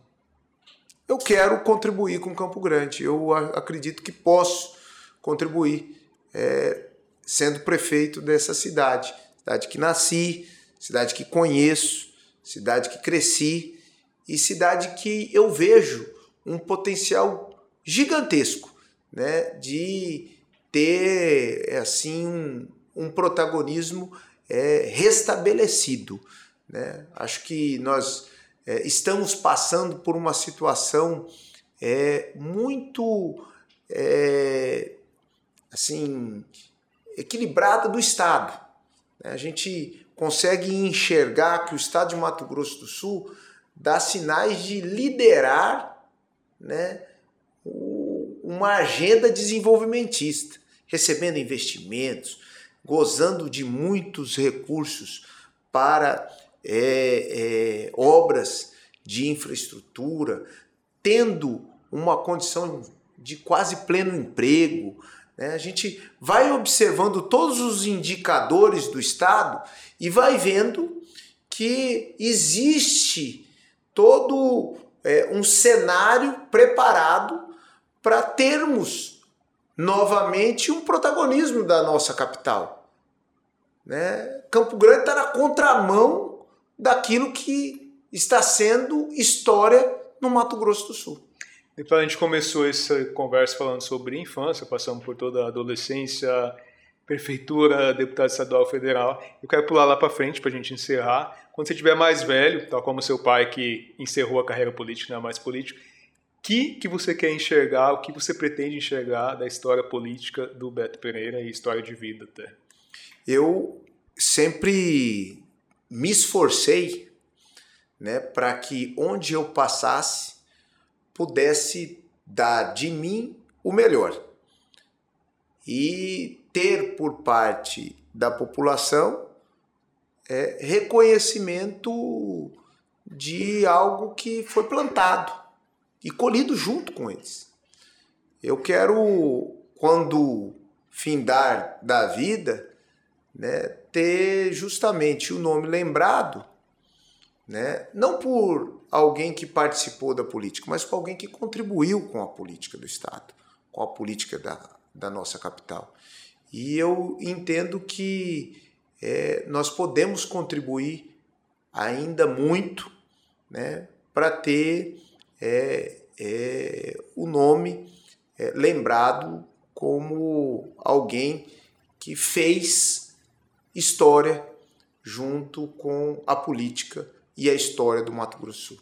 Eu quero contribuir com Campo Grande. Eu acredito que posso contribuir é, sendo prefeito dessa cidade. Cidade que nasci, cidade que conheço, cidade que cresci e cidade que eu vejo um potencial gigantesco, né, de ter assim um, um protagonismo é, restabelecido. Né? Acho que nós é, estamos passando por uma situação é, muito é, assim equilibrada do Estado. Né? A gente consegue enxergar que o Estado de Mato Grosso do Sul dá sinais de liderar né, uma agenda desenvolvimentista, recebendo investimentos, gozando de muitos recursos para é, é, obras de infraestrutura, tendo uma condição de quase pleno emprego. Né? A gente vai observando todos os indicadores do Estado e vai vendo que existe todo é, um cenário preparado para termos novamente um protagonismo da nossa capital. Né? Campo Grande está na contramão daquilo que está sendo história no Mato Grosso do Sul. Então a gente começou essa conversa falando sobre infância, passamos por toda a adolescência, prefeitura, deputado estadual, federal. Eu quero pular lá para frente para a gente encerrar. Quando você tiver mais velho, tal como seu pai que encerrou a carreira política, não é mais político, que que você quer enxergar, o que você pretende enxergar da história política do Beto Pereira e história de vida até? Eu sempre me esforcei, né, para que onde eu passasse pudesse dar de mim o melhor. E ter por parte da população é, reconhecimento de algo que foi plantado e colhido junto com eles. Eu quero, quando findar da vida, né, ter justamente o nome lembrado, né, não por alguém que participou da política, mas por alguém que contribuiu com a política do Estado, com a política da, da nossa capital. E eu entendo que é, nós podemos contribuir ainda muito né, para ter é, é, o nome é, lembrado como alguém que fez história junto com a política e a história do Mato Grosso Sul.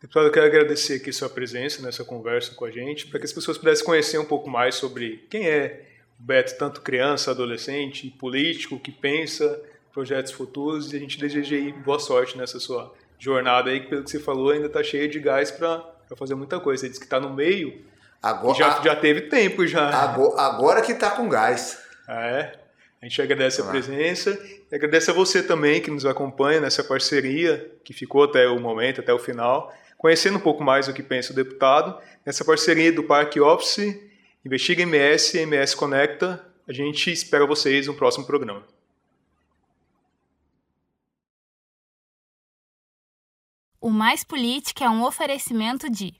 Deputado, eu quero agradecer aqui sua presença nessa conversa com a gente, para que as pessoas pudessem conhecer um pouco mais sobre quem é Beto, tanto criança, adolescente, político, que pensa projetos futuros, e a gente deseja aí boa sorte nessa sua jornada aí, que pelo que você falou, ainda está cheia de gás para fazer muita coisa. Você disse que está no meio, agora, já, já teve tempo já. Agora, agora que está com gás. É, a gente agradece a presença e agradece a você também que nos acompanha nessa parceria que ficou até o momento, até o final, conhecendo um pouco mais o que pensa o deputado, nessa parceria do Parque Office Investiga MS, MS Conecta. A gente espera vocês no próximo programa. O Mais Política é um oferecimento de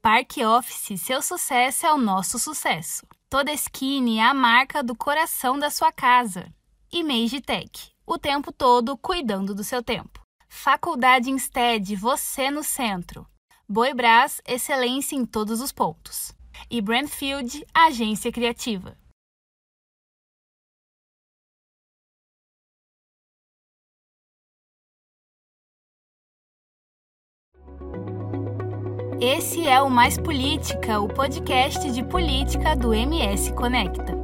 Parque Office, seu sucesso é o nosso sucesso. Toda Skin é a marca do coração da sua casa. E Tech, o tempo todo cuidando do seu tempo. Faculdade Instead, você no centro. Boibras, excelência em todos os pontos. E Brandfield, agência criativa. Esse é o Mais Política, o podcast de política do MS Conecta.